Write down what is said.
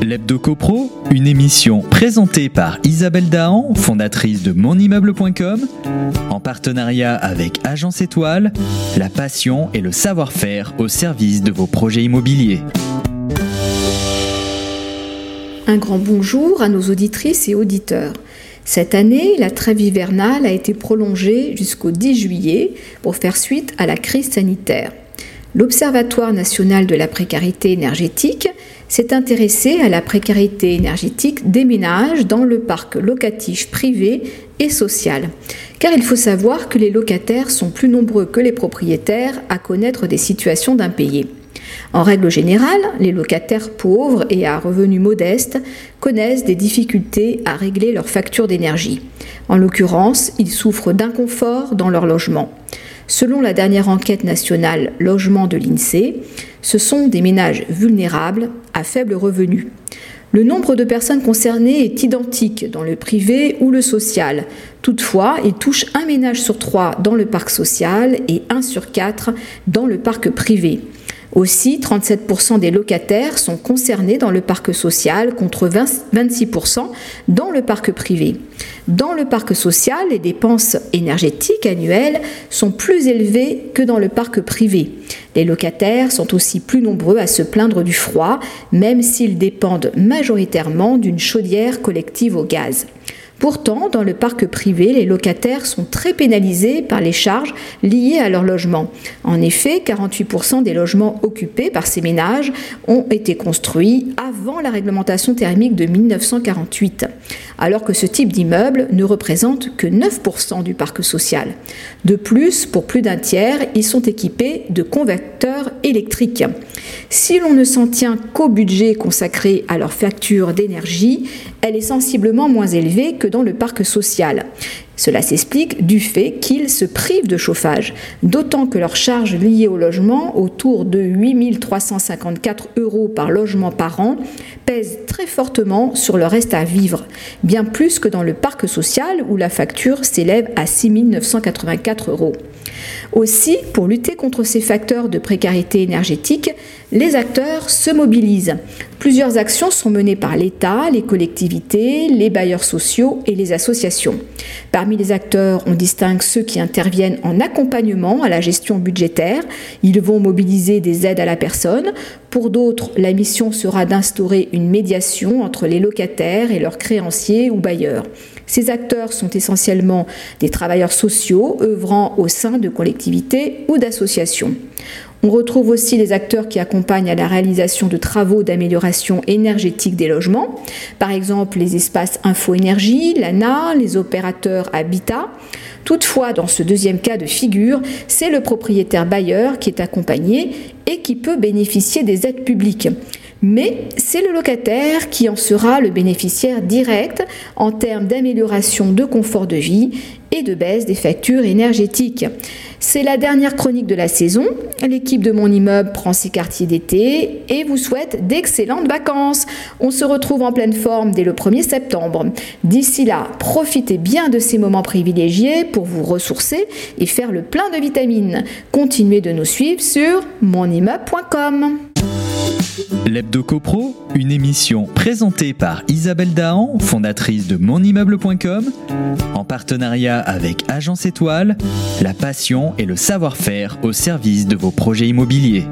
L'Hebdo CoPro, une émission présentée par Isabelle Dahan, fondatrice de monimmeuble.com, en partenariat avec Agence Étoile, la passion et le savoir-faire au service de vos projets immobiliers. Un grand bonjour à nos auditrices et auditeurs. Cette année, la trêve hivernale a été prolongée jusqu'au 10 juillet pour faire suite à la crise sanitaire. L'Observatoire national de la précarité énergétique s'est intéressé à la précarité énergétique des ménages dans le parc locatif privé et social. Car il faut savoir que les locataires sont plus nombreux que les propriétaires à connaître des situations d'impayés. En règle générale, les locataires pauvres et à revenus modestes connaissent des difficultés à régler leurs factures d'énergie. En l'occurrence, ils souffrent d'inconfort dans leur logement. Selon la dernière enquête nationale logement de l'INSEE, ce sont des ménages vulnérables à faible revenu. Le nombre de personnes concernées est identique dans le privé ou le social. Toutefois, il touche un ménage sur trois dans le parc social et un sur quatre dans le parc privé. Aussi, 37% des locataires sont concernés dans le parc social contre 26% dans le parc privé. Dans le parc social, les dépenses énergétiques annuelles sont plus élevées que dans le parc privé. Les locataires sont aussi plus nombreux à se plaindre du froid, même s'ils dépendent majoritairement d'une chaudière collective au gaz. Pourtant, dans le parc privé, les locataires sont très pénalisés par les charges liées à leur logement. En effet, 48% des logements occupés par ces ménages ont été construits avant la réglementation thermique de 1948, alors que ce type d'immeuble ne représente que 9% du parc social. De plus, pour plus d'un tiers, ils sont équipés de converteurs électriques. Si l'on ne s'en tient qu'au budget consacré à leur facture d'énergie, elle est sensiblement moins élevée que dans le parc social. Cela s'explique du fait qu'ils se privent de chauffage, d'autant que leurs charges liées au logement, autour de 8 354 euros par logement par an, pèsent très fortement sur le reste à vivre, bien plus que dans le parc social où la facture s'élève à 6 984 euros. Aussi, pour lutter contre ces facteurs de précarité énergétique, les acteurs se mobilisent. Plusieurs actions sont menées par l'État, les collectivités, les bailleurs sociaux et les associations. Parmi les acteurs, on distingue ceux qui interviennent en accompagnement à la gestion budgétaire. Ils vont mobiliser des aides à la personne. Pour d'autres, la mission sera d'instaurer une médiation entre les locataires et leurs créanciers ou bailleurs. Ces acteurs sont essentiellement des travailleurs sociaux œuvrant au sein de collectivités ou d'associations. On retrouve aussi les acteurs qui accompagnent à la réalisation de travaux d'amélioration énergétique des logements, par exemple les espaces info-énergie, l'ANA, les opérateurs habitat. Toutefois, dans ce deuxième cas de figure, c'est le propriétaire bailleur qui est accompagné et qui peut bénéficier des aides publiques. Mais c'est le locataire qui en sera le bénéficiaire direct en termes d'amélioration de confort de vie et de baisse des factures énergétiques. C'est la dernière chronique de la saison. L'équipe de mon immeuble prend ses quartiers d'été et vous souhaite d'excellentes vacances. On se retrouve en pleine forme dès le 1er septembre. D'ici là, profitez bien de ces moments privilégiés pour vous ressourcer et faire le plein de vitamines. Continuez de nous suivre sur monimmeuble.com. L'Hebdo CoPro, une émission présentée par Isabelle Dahan, fondatrice de monimmeuble.com, en partenariat avec Agence Étoile, la passion et le savoir-faire au service de vos projets immobiliers.